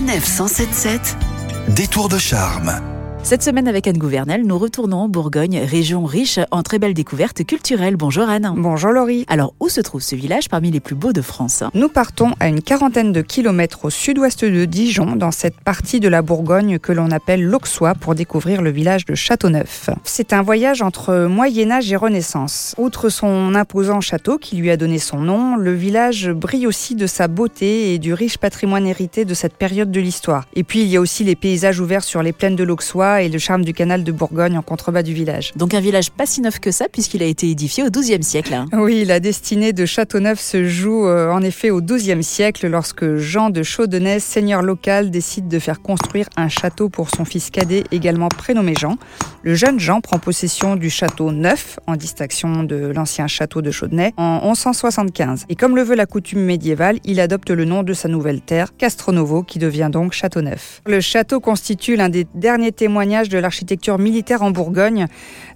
Sanef 177 Détour de charme. Cette semaine avec Anne Gouvernel, nous retournons en Bourgogne, région riche en très belles découvertes culturelles. Bonjour Anne. Bonjour Laurie. Alors où se trouve ce village parmi les plus beaux de France? Nous partons à une quarantaine de kilomètres au sud-ouest de Dijon, dans cette partie de la Bourgogne que l'on appelle l'Auxois, pour découvrir le village de Châteauneuf. C'est un voyage entre Moyen Âge et Renaissance. Outre son imposant château qui lui a donné son nom, le village brille aussi de sa beauté et du riche patrimoine hérité de cette période de l'histoire. Et puis il y a aussi les paysages ouverts sur les plaines de l'Auxois et le charme du canal de Bourgogne en contrebas du village. Donc un village pas si neuf que ça puisqu'il a été édifié au XIIe siècle. hein. Oui, la destinée de Châteauneuf se joue euh, en effet au XIIe siècle lorsque Jean de Chaudenay, seigneur local, décide de faire construire un château pour son fils cadet également prénommé Jean. Le jeune Jean prend possession du château neuf, en distinction de l'ancien château de Chaudenay, en 1175. Et comme le veut la coutume médiévale, il adopte le nom de sa nouvelle terre, Castronovo, qui devient donc Châteauneuf. Le château constitue l'un des derniers témoignages de l'architecture militaire en Bourgogne.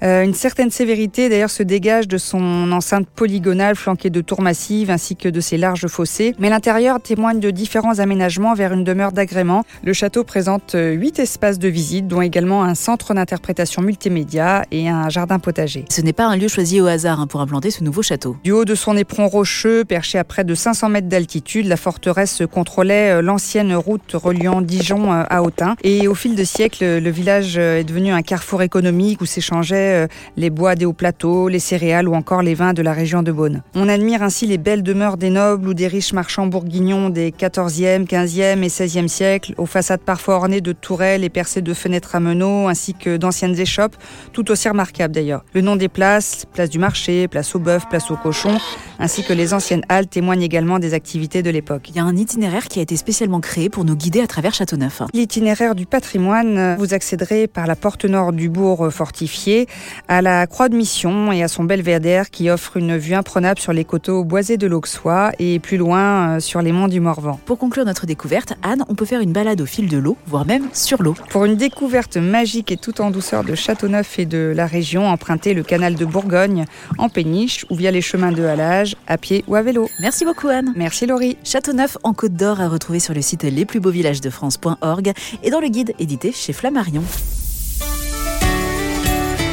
Euh, une certaine sévérité d'ailleurs se dégage de son enceinte polygonale flanquée de tours massives ainsi que de ses larges fossés. Mais l'intérieur témoigne de différents aménagements vers une demeure d'agrément. Le château présente euh, huit espaces de visite, dont également un centre d'interprétation multimédia et un jardin potager. Ce n'est pas un lieu choisi au hasard hein, pour implanter ce nouveau château. Du haut de son éperon rocheux, perché à près de 500 mètres d'altitude, la forteresse contrôlait euh, l'ancienne route reliant Dijon euh, à Autun. Et au fil de siècles, le village euh, est devenu un carrefour économique où s'échangeaient euh, les bois des hauts plateaux, les céréales ou encore les vins de la région de Beaune. On admire ainsi les belles demeures des nobles ou des riches marchands bourguignons des 14e, 15e et 16e siècles, aux façades parfois ornées de tourelles et percées de fenêtres à meneaux, ainsi que d'anciennes échoppes, tout aussi remarquables d'ailleurs. Le nom des places, place du marché, place au bœuf, place au cochon, ainsi que les anciennes halles témoignent également des activités de l'époque. Il y a un itinéraire qui a été spécialement créé pour nous guider à travers Châteauneuf. L'itinéraire du patrimoine, vous accéderez par la porte nord du bourg fortifié à la Croix de Mission et à son belvédère qui offre une vue imprenable sur les coteaux boisés de l'Auxois et plus loin euh, sur les monts du Morvan. Pour conclure notre découverte, Anne, on peut faire une balade au fil de l'eau, voire même sur l'eau. Pour une découverte magique et tout en douceur de Châteauneuf et de la région, empruntez le canal de Bourgogne en péniche ou via les chemins de halage, à pied ou à vélo. Merci beaucoup Anne. Merci Laurie. Châteauneuf en Côte d'Or à retrouver sur le site lesplusbeauxvillagesdefrance.org et dans le guide édité chez Flammarion.